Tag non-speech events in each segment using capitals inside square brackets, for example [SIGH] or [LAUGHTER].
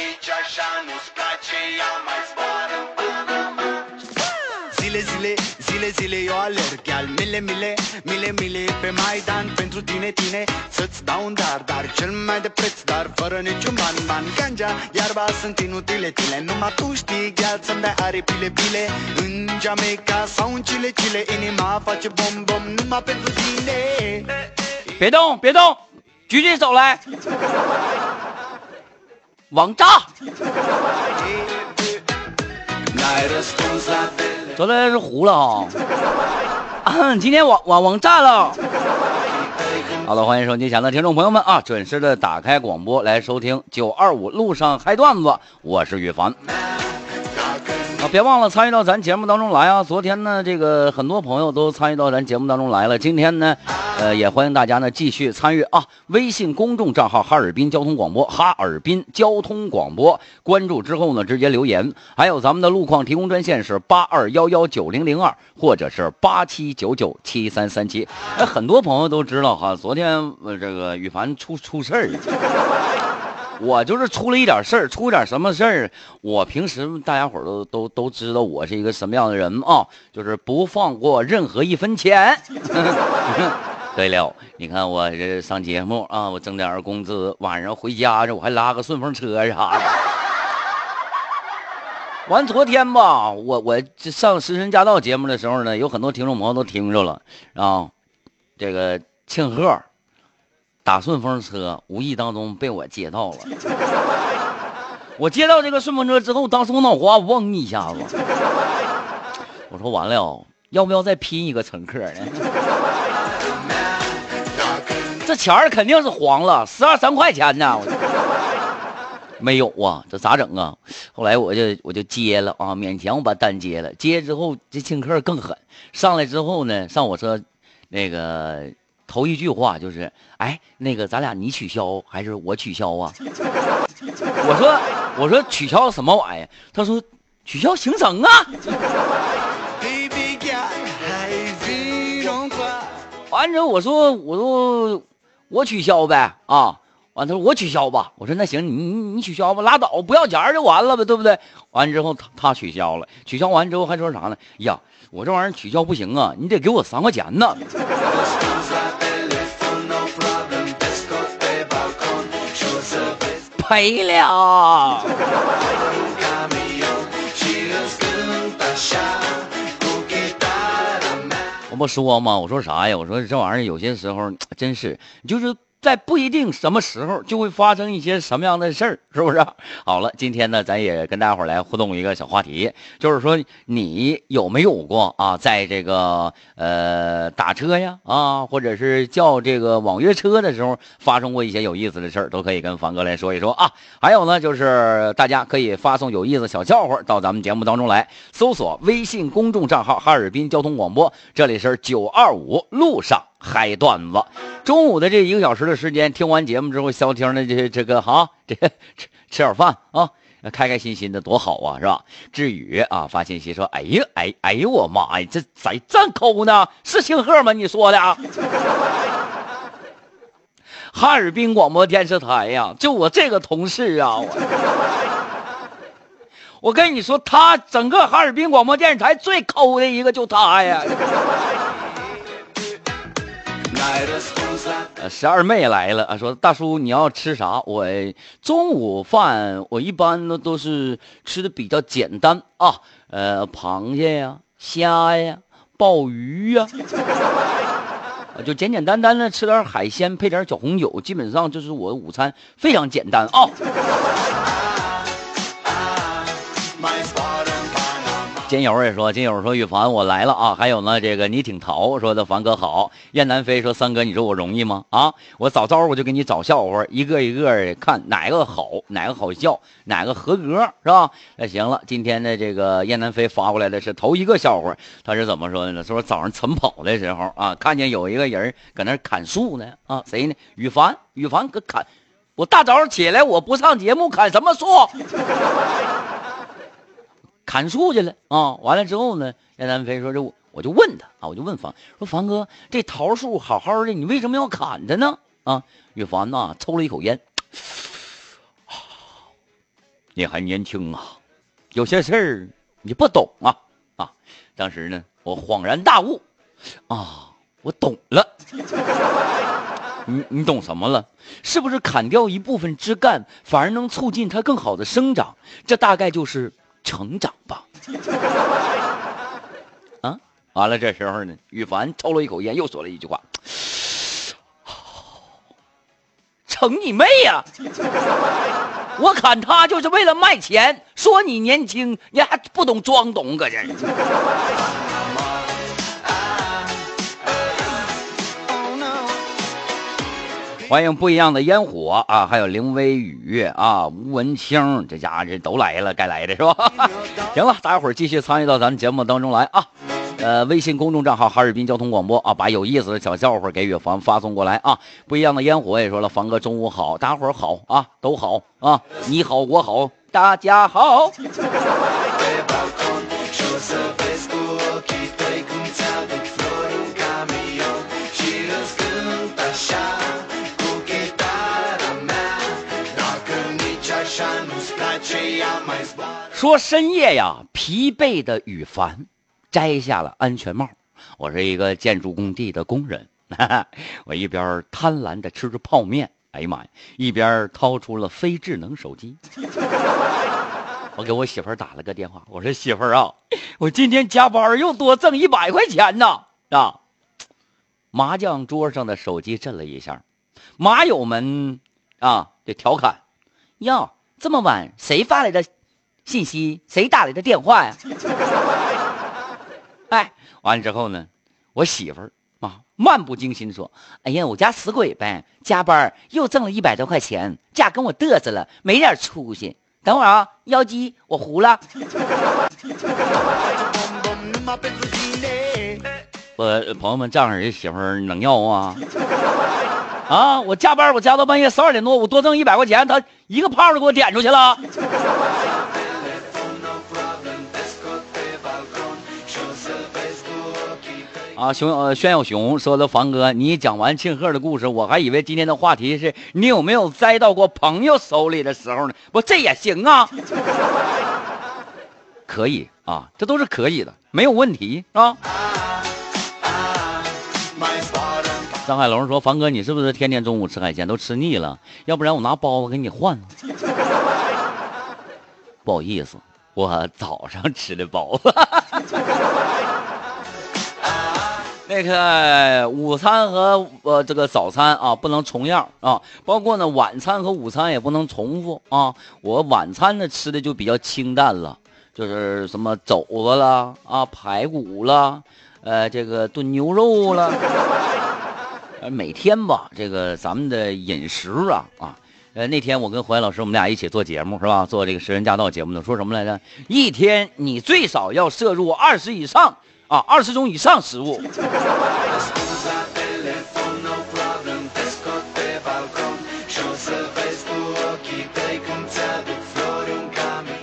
nici așa nu-ți place Ia mai zboară în Panama Zile, zile, zile, zile eu alerg Iar mile, mile, mile, mile pe Maidan Pentru tine, tine, să-ți dau un dar Dar cel mai de preț, dar fără niciun ban Ban, ganja, iarba sunt inutile, tine Numai tu știi, gheal să-mi dai aripile, bile În Jamaica sau în Chile, Chile Inima face bom, bom, numai pentru tine 别动，别动，举起手来， 王炸！昨天是糊了、啊，[LAUGHS] 今天网网网炸了。好了，欢迎收听前的听众朋友们啊，准时的打开广播来收听九二五路上嗨段子，我是羽凡。别忘了参与到咱节目当中来啊！昨天呢，这个很多朋友都参与到咱节目当中来了。今天呢，呃，也欢迎大家呢继续参与啊！微信公众账号哈尔滨交通广播，哈尔滨交通广播，关注之后呢，直接留言。还有咱们的路况提供专线是八二幺幺九零零二，或者是八七九九七三三七。哎，很多朋友都知道哈，昨天呃这个羽凡出出事儿。我就是出了一点事儿，出点什么事儿？我平时大家伙都都都知道我是一个什么样的人啊，就是不放过任何一分钱。[LAUGHS] 对了，你看我这上节目啊，我挣点工资，晚上回家这我还拉个顺风车啥的。完昨天吧，我我上《食神驾到》节目的时候呢，有很多听众朋友都听着了啊，这个庆贺打顺风车，无意当中被我接到了。我接到这个顺风车之后，当时我脑瓜嗡一下子，我说完了，要不要再拼一个乘客呢？[LAUGHS] 这钱儿肯定是黄了，十二三块钱呢。没有啊，这咋整啊？后来我就我就接了啊，勉强我把单接了。接之后，这乘客更狠，上来之后呢，上我车，那个头一句话就是，哎，那个咱俩你取消还是我取消啊？[LAUGHS] 我说我说取消什么玩意儿？他说取消行程啊。[LAUGHS] 完之后我说我说我取消呗啊，完他说我取消吧，我说那行你你你取消吧，拉倒，不要钱就完了呗，对不对？完之后他他取消了，取消完之后还说啥呢？呀，我这玩意儿取消不行啊，你得给我三块钱呢。[LAUGHS] 赔了我不说吗？我说啥呀？我说这玩意儿有些时候真是，就是在不一定什么时候就会发生一些什么样的事儿，是不是？好了，今天呢，咱也跟大伙儿来互动一个小话题，就是说你有没有过啊，在这个呃打车呀啊，或者是叫这个网约车的时候，发生过一些有意思的事儿，都可以跟凡哥来说一说啊。还有呢，就是大家可以发送有意思小笑话到咱们节目当中来，搜索微信公众账号哈尔滨交通广播，这里是九二五路上嗨段子。中午的这一个小时的时间，听完节目之后消停的这这个哈，[LAUGHS] 这吃吃点饭啊。开开心心的多好啊，是吧？志宇啊发信息说：“哎呀，哎哎呦我妈呀，这谁这抠呢？是星鹤吗？你说的啊？” [LAUGHS] 哈尔滨广播电视台呀，就我这个同事啊，我我跟你说，他整个哈尔滨广播电视台最抠的一个就他呀。呃，十二妹来了啊，说大叔你要吃啥？我中午饭我一般呢都是吃的比较简单啊，呃，螃蟹呀、虾呀、鲍鱼呀、啊就简简单单的吃点海鲜，配点小红酒，基本上就是我的午餐，非常简单啊。金友也说，金友说羽凡我来了啊，还有呢，这个你挺淘说的凡哥好，燕南飞说三哥你说我容易吗？啊，我早早我就给你找笑话，一个一个的看哪个好，哪个好笑，哪个合格是吧？那行了，今天的这个燕南飞发过来的是头一个笑话，他是怎么说的呢？说早上晨跑的时候啊，看见有一个人搁那砍树呢啊，谁呢？羽凡，羽凡搁砍，我大早上起来我不上节目砍什么树？砍树去了啊！完了之后呢，燕南飞说：“这我就问他啊，我就问凡说，凡哥，这桃树好好的，你为什么要砍它呢？”啊，羽凡呐抽了一口烟，你还年轻啊，有些事儿你不懂啊啊！当时呢，我恍然大悟，啊，我懂了。[LAUGHS] 你你懂什么了？是不是砍掉一部分枝干，反而能促进它更好的生长？这大概就是成长吧。[LAUGHS] 啊，完了，这时候呢，羽凡抽了一口烟，又说了一句话：“成你妹呀！我砍他就是为了卖钱，说你年轻，你还不懂装懂，搁这。”欢迎不一样的烟火啊，还有林微雨啊，吴文清，这家伙这都来了，该来的是吧？[LAUGHS] 行了，大家伙儿继续参与到咱们节目当中来啊。呃，微信公众账号哈尔滨交通广播啊，把有意思的小笑话给远房发送过来啊。不一样的烟火也说了，凡哥中午好，大家伙儿好啊，都好啊，你好我好，大家好。[LAUGHS] 说深夜呀，疲惫的羽凡摘下了安全帽。我是一个建筑工地的工人，[LAUGHS] 我一边贪婪的吃着泡面，哎呀妈呀，一边掏出了非智能手机。[LAUGHS] 我给我媳妇儿打了个电话，我说媳妇儿啊，我今天加班又多挣一百块钱呢啊！麻将桌上的手机震了一下，麻友们啊就调侃：哟，这么晚谁发来的？信息谁打来的电话呀？[LAUGHS] 哎，完了之后呢，我媳妇儿啊漫不经心说：“哎呀，我家死鬼呗，加班又挣了一百多块钱，这跟我嘚瑟了，没点出息。等会儿啊，妖姬，我糊了。[LAUGHS] ”我朋友们这样人媳妇儿能要啊？啊，我加班我加到半夜十二点多，我多挣一百块钱，他一个炮都给我点出去了。啊，熊呃，轩小熊说的房哥，你讲完庆贺的故事，我还以为今天的话题是你有没有栽到过朋友手里的时候呢？不，这也行啊，可以啊，这都是可以的，没有问题是啊。张海龙说，房哥，你是不是天天中午吃海鲜都吃腻了？要不然我拿包子给你换。[LAUGHS] 不好意思，我早上吃的包子。[LAUGHS] 那个午餐和呃这个早餐啊不能重样啊，包括呢晚餐和午餐也不能重复啊。我晚餐呢吃的就比较清淡了，就是什么肘子啦啊排骨啦，呃这个炖牛肉了。每天吧，这个咱们的饮食啊啊，呃那天我跟怀老师我们俩一起做节目是吧？做这个《食人驾到》节目呢，说什么来着？一天你最少要摄入二十以上。啊，二十种以上食物。[LAUGHS]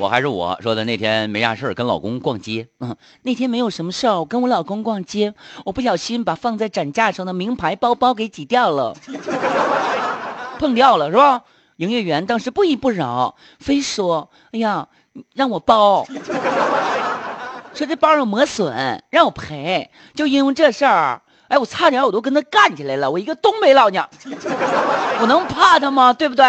我还是我说的那天没啥事跟老公逛街。嗯，那天没有什么事儿，我跟我老公逛街，我不小心把放在展架上的名牌包包给挤掉了，碰掉了是吧？营业员当时不依不饶，非说：“哎呀，让我包。”说这包有磨损，让我赔，就因为这事儿，哎，我差点我都跟他干起来了。我一个东北老娘，我能怕他吗？对不对？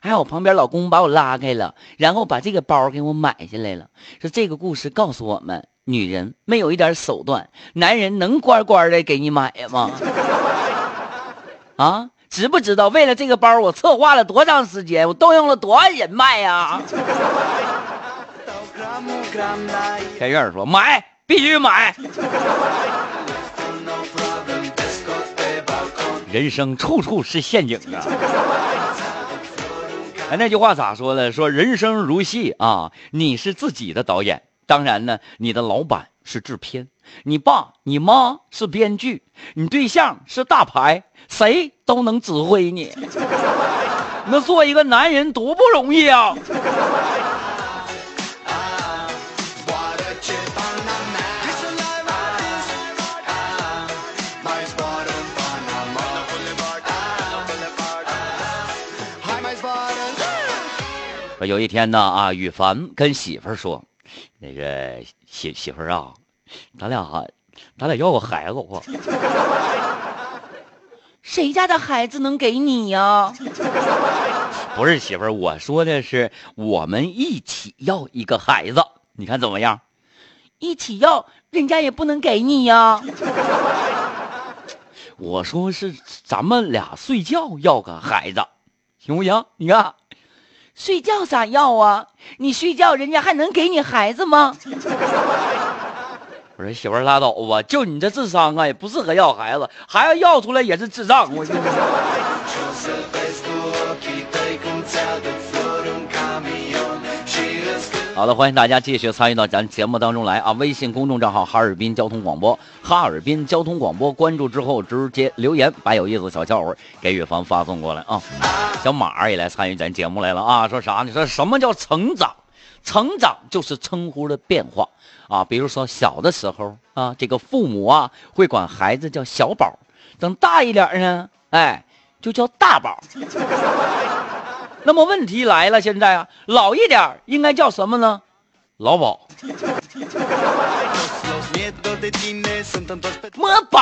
还好我旁边老公把我拉开了，然后把这个包给我买下来了。说这个故事告诉我们，女人没有一点手段，男人能乖乖的给你买吗？[LAUGHS] 啊，知不知道为了这个包，我策划了多长时间，我动用了多少人脉呀？[LAUGHS] 开院说买必须买，人生处处是陷阱啊！哎，那句话咋说的？说人生如戏啊，你是自己的导演，当然呢，你的老板是制片，你爸你妈是编剧，你对象是大牌，谁都能指挥你。那做一个男人多不容易啊！说有一天呢啊，羽凡跟媳妇儿说，那个媳媳妇儿啊，咱俩咱俩要个孩子吧。[LAUGHS] 谁家的孩子能给你呀？[LAUGHS] 不是媳妇儿，我说的是我们一起要一个孩子，你看怎么样？一起要，人家也不能给你呀。[LAUGHS] 我说是咱们俩睡觉要个孩子，行不行？你看，睡觉咋要啊？你睡觉，人家还能给你孩子吗？[LAUGHS] 我说媳妇儿拉倒吧，就你这智商啊，也不适合要孩子，孩子要出来也是智障。我 [LAUGHS] 好的，欢迎大家继续参与到咱节目当中来啊！微信公众账号哈尔滨交通广播，哈尔滨交通广播，关注之后直接留言，把有意思小笑话给雨凡发送过来啊！小马也来参与咱节目来了啊！说啥？你说什么叫成长？成长就是称呼的变化啊！比如说小的时候啊，这个父母啊会管孩子叫小宝，等大一点呢，哎，就叫大宝。那么问题来了，现在啊，老一点应该叫什么呢？老宝，[LAUGHS] 摸宝。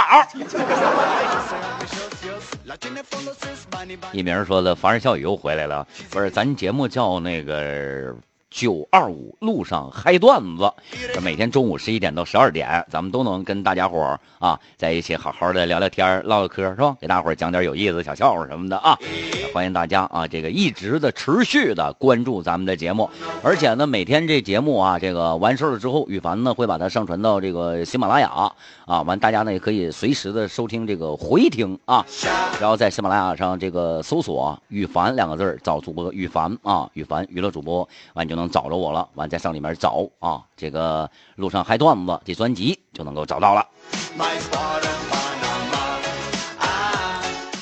一鸣说的，凡人笑语又回来了，不是咱节目叫那个。九二五路上嗨段子，这每天中午十一点到十二点，咱们都能跟大家伙儿啊在一起好好的聊聊天唠唠嗑，是吧？给大伙儿讲点有意思的小笑话什么的啊！欢迎大家啊，这个一直的持续的关注咱们的节目，而且呢，每天这节目啊，这个完事了之后，羽凡呢会把它上传到这个喜马拉雅啊，完大家呢也可以随时的收听这个回听啊，然后在喜马拉雅上这个搜索“羽凡”两个字找主播羽凡啊，羽凡娱乐主播，完就能。找着我了，完再上里面找啊，这个路上嗨段子这专辑就能够找到了。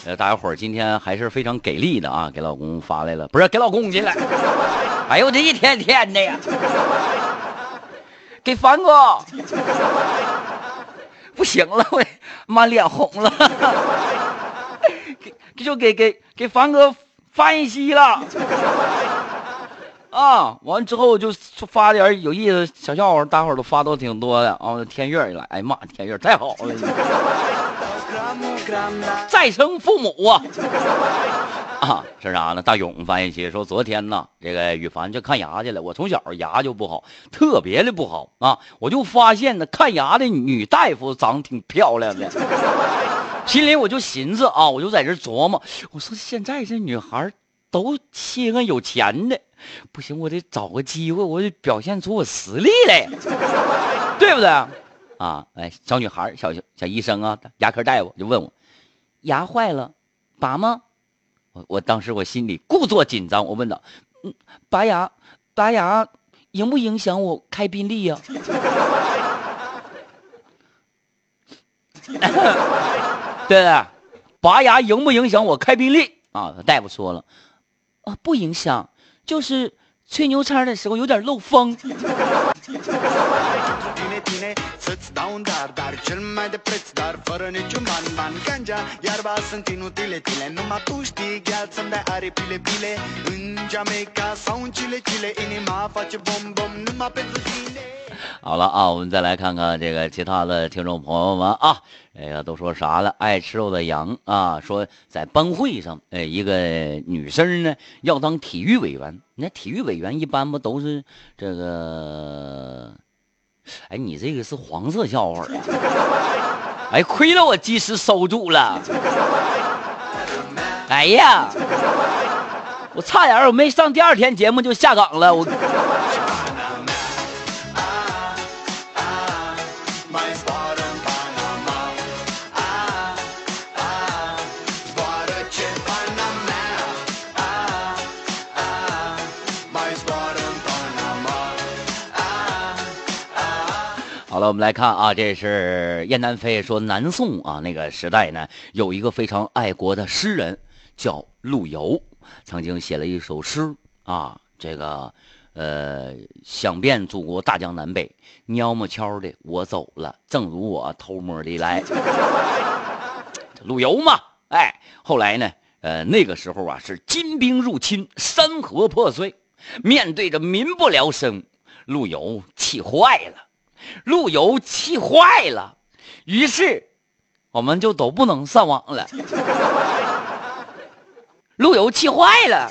呃，大家伙儿今天还是非常给力的啊，给老公发来了，不是给老公去了。[LAUGHS] 哎呦，这一天天的呀，给凡哥，不行了，我妈脸红了，[LAUGHS] 给就给给给凡哥发信息了。啊，完之后就发点有意思小笑话，大伙儿都发都挺多的啊。天悦一来，哎妈，天悦太好了，再生父母啊！啊，是啥呢？大勇发信息说，昨天呢，这个羽凡去看牙去了。我从小牙就不好，特别的不好啊。我就发现呢，看牙的女大夫长得挺漂亮的，心里我就寻思啊，我就在这琢磨，我说现在这女孩都稀罕有钱的。不行，我得找个机会，我得表现出我实力来，[LAUGHS] 对不对？啊，哎，小女孩，小小医生啊，牙科大夫就问我，牙坏了，拔吗？我我当时我心里故作紧张，我问道，嗯，拔牙，拔牙影不影响我开宾利呀？[LAUGHS] 对不对，拔牙影不影响我开宾利？啊，大夫说了，啊，不影响。就是吹牛叉的时候有点漏风。[LAUGHS] 好了啊，我们再来看看这个其他的听众朋友们啊，哎呀，都说啥了？爱吃肉的羊啊，说在班会上，哎，一个女生呢要当体育委员。那体育委员一般不都是这个？哎，你这个是黄色笑话啊！哎，亏了我及时收住了。哎呀，我差点我没上第二天节目就下岗了，我。好了，我们来看啊，这是燕南飞说，南宋啊那个时代呢，有一个非常爱国的诗人叫陆游，曾经写了一首诗啊，这个呃，想遍祖国大江南北，悄么悄的我走了，正如我偷摸的来。陆游嘛，哎，后来呢，呃，那个时候啊是金兵入侵，山河破碎，面对着民不聊生，陆游气坏了，路由气坏了，于是我们就都不能上网了。[LAUGHS] 路由气坏了。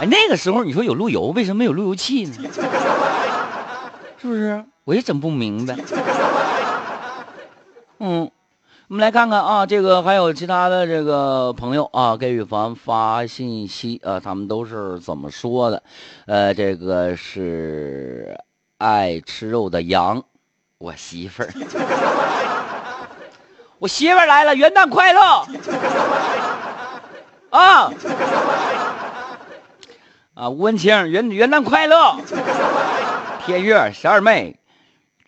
哎，那个时候你说有路由，为什么没有路由器呢？是不是？我也整不明白。嗯，我们来看看啊，这个还有其他的这个朋友啊，给雨凡发信息啊，他们都是怎么说的？呃，这个是爱吃肉的羊，我媳妇儿，[LAUGHS] 我媳妇儿来了，元旦快乐！[LAUGHS] 啊。啊，吴文清，元元旦快乐！[LAUGHS] 天月小二妹，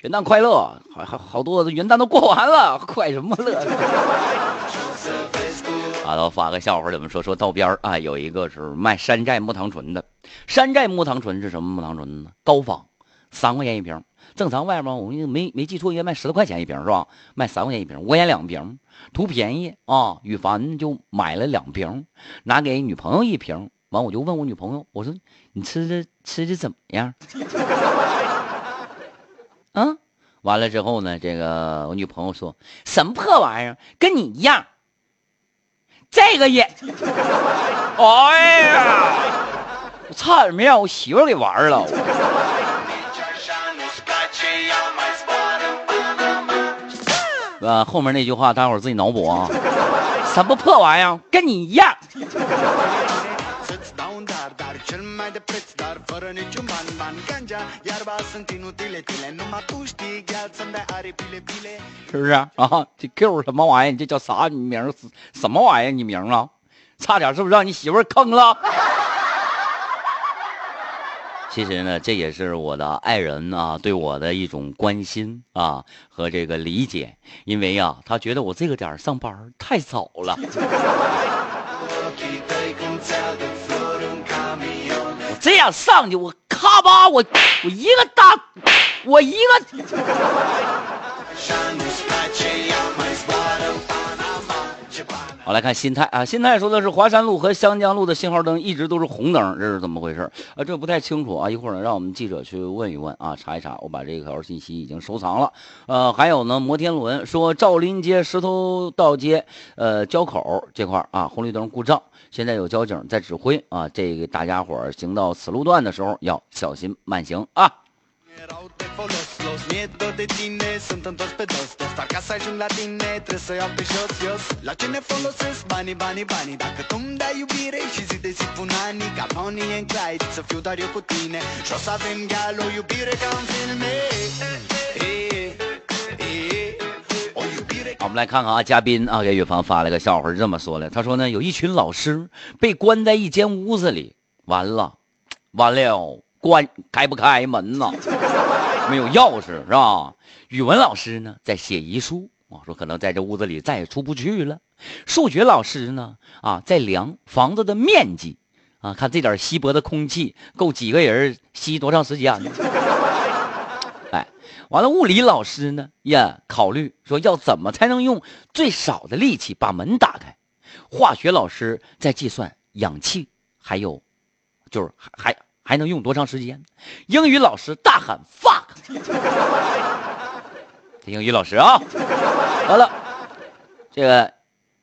元旦快乐！好好好多元旦都过完了，[LAUGHS] 快什么乐？[LAUGHS] 啊，都发个笑话，怎么说说道边啊？有一个是卖山寨木糖醇的，山寨木糖醇是什么木糖醇呢？高仿，三块钱一瓶。正常外面我没没记错，应该卖十多块钱一瓶是吧？卖三块钱一瓶，五块钱两瓶，图便宜啊！羽凡就买了两瓶，拿给女朋友一瓶。完，我就问我女朋友，我说你吃的吃的怎么样？啊，完了之后呢，这个我女朋友说什么破玩意儿，跟你一样。这个也，[LAUGHS] 哎呀，我差点没让我媳妇儿给玩了。后面那句话大伙儿自己脑补啊。什么破玩意儿，跟你一样。Mai de preț Dar fără niciun ban, ban Ganja, iarba sunt inutile tile Numai tu știi, gheal să-mi dai aripile bile 是不是啊？这 Q 什么玩意儿？这叫啥名儿？什么玩意儿？你名啊？差点是不是让你媳妇儿坑了？其实呢，这也是我的爱人啊对我的一种关心啊和这个理解，因为啊，他觉得我这个点儿上班儿太早了，这样上去，我咔吧，我我一个大，我一个好，来看心态啊，心态说的是华山路和湘江路的信号灯一直都是红灯，这是怎么回事？啊，这不太清楚啊，一会儿呢，让我们记者去问一问啊，查一查。我把这条信息已经收藏了。呃，还有呢，摩天轮说赵林街石头道街呃交口这块啊，红绿灯故障，现在有交警在指挥啊，这个大家伙儿行到此路段的时候要小心慢行啊。我们来看看啊，嘉宾啊给宇凡发了个笑话，是这么说的：他说呢，有一群老师被关在一间屋子里，完了，[TSK] 完了，关开不开门呐？没有钥匙是吧？语文老师呢在写遗书，啊，说可能在这屋子里再也出不去了。数学老师呢啊在量房子的面积，啊，看这点稀薄的空气够几个人吸多长时间呢？完了，物理老师呢也考虑说要怎么才能用最少的力气把门打开。化学老师在计算氧气还有，就是还还还能用多长时间。英语老师大喊 fuck，这英语老师啊，完了，这个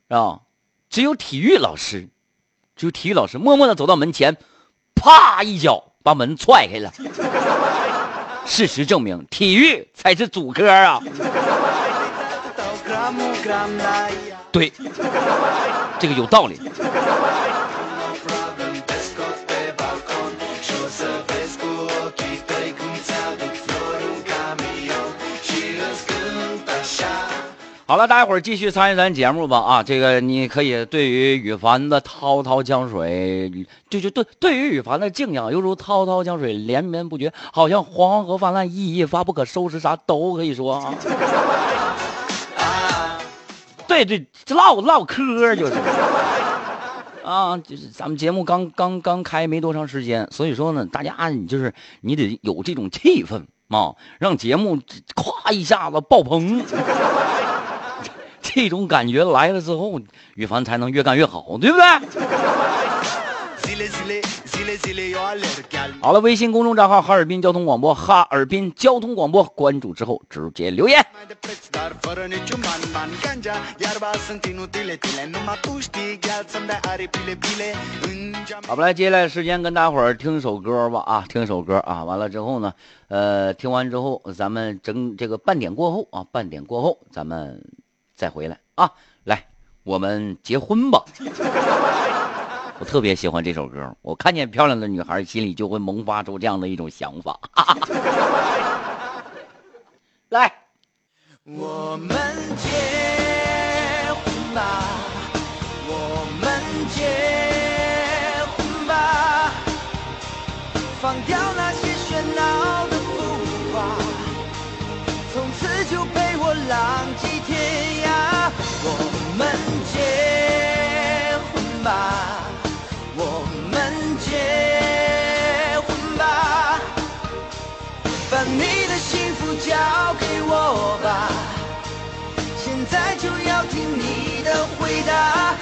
啊，只有体育老师，只有体育老师默默的走到门前，啪一脚把门踹开了。事实证明，体育才是主科啊 [LAUGHS] 对，这个有道理。好了，大家伙儿继续参与咱节目吧啊！这个你可以对于羽凡的滔滔江水，就就对对于羽凡的敬仰，犹如滔滔江水连绵不绝，好像黄河泛滥，一发不可收拾，啥都可以说啊。对对，唠唠嗑就是。啊，就是咱们节目刚刚刚开没多长时间，所以说呢，大家你就是你得有这种气氛啊，让节目咵一下子爆棚，这种感觉来了之后，羽凡才能越干越好，对不对？[LAUGHS] 好了，微信公众账号哈尔滨交通广播，哈尔滨交通广播，关注之后直接留言。好吧，来，接下来时间跟大伙儿听首歌吧啊，听首歌啊，完了之后呢，呃，听完之后，咱们整这个半点过后啊，半点过后咱们再回来啊，来，我们结婚吧。我特别喜欢这首歌，我看见漂亮的女孩，心里就会萌发出这样的一种想法。[LAUGHS] 来，我们结说吧，现在就要听你的回答。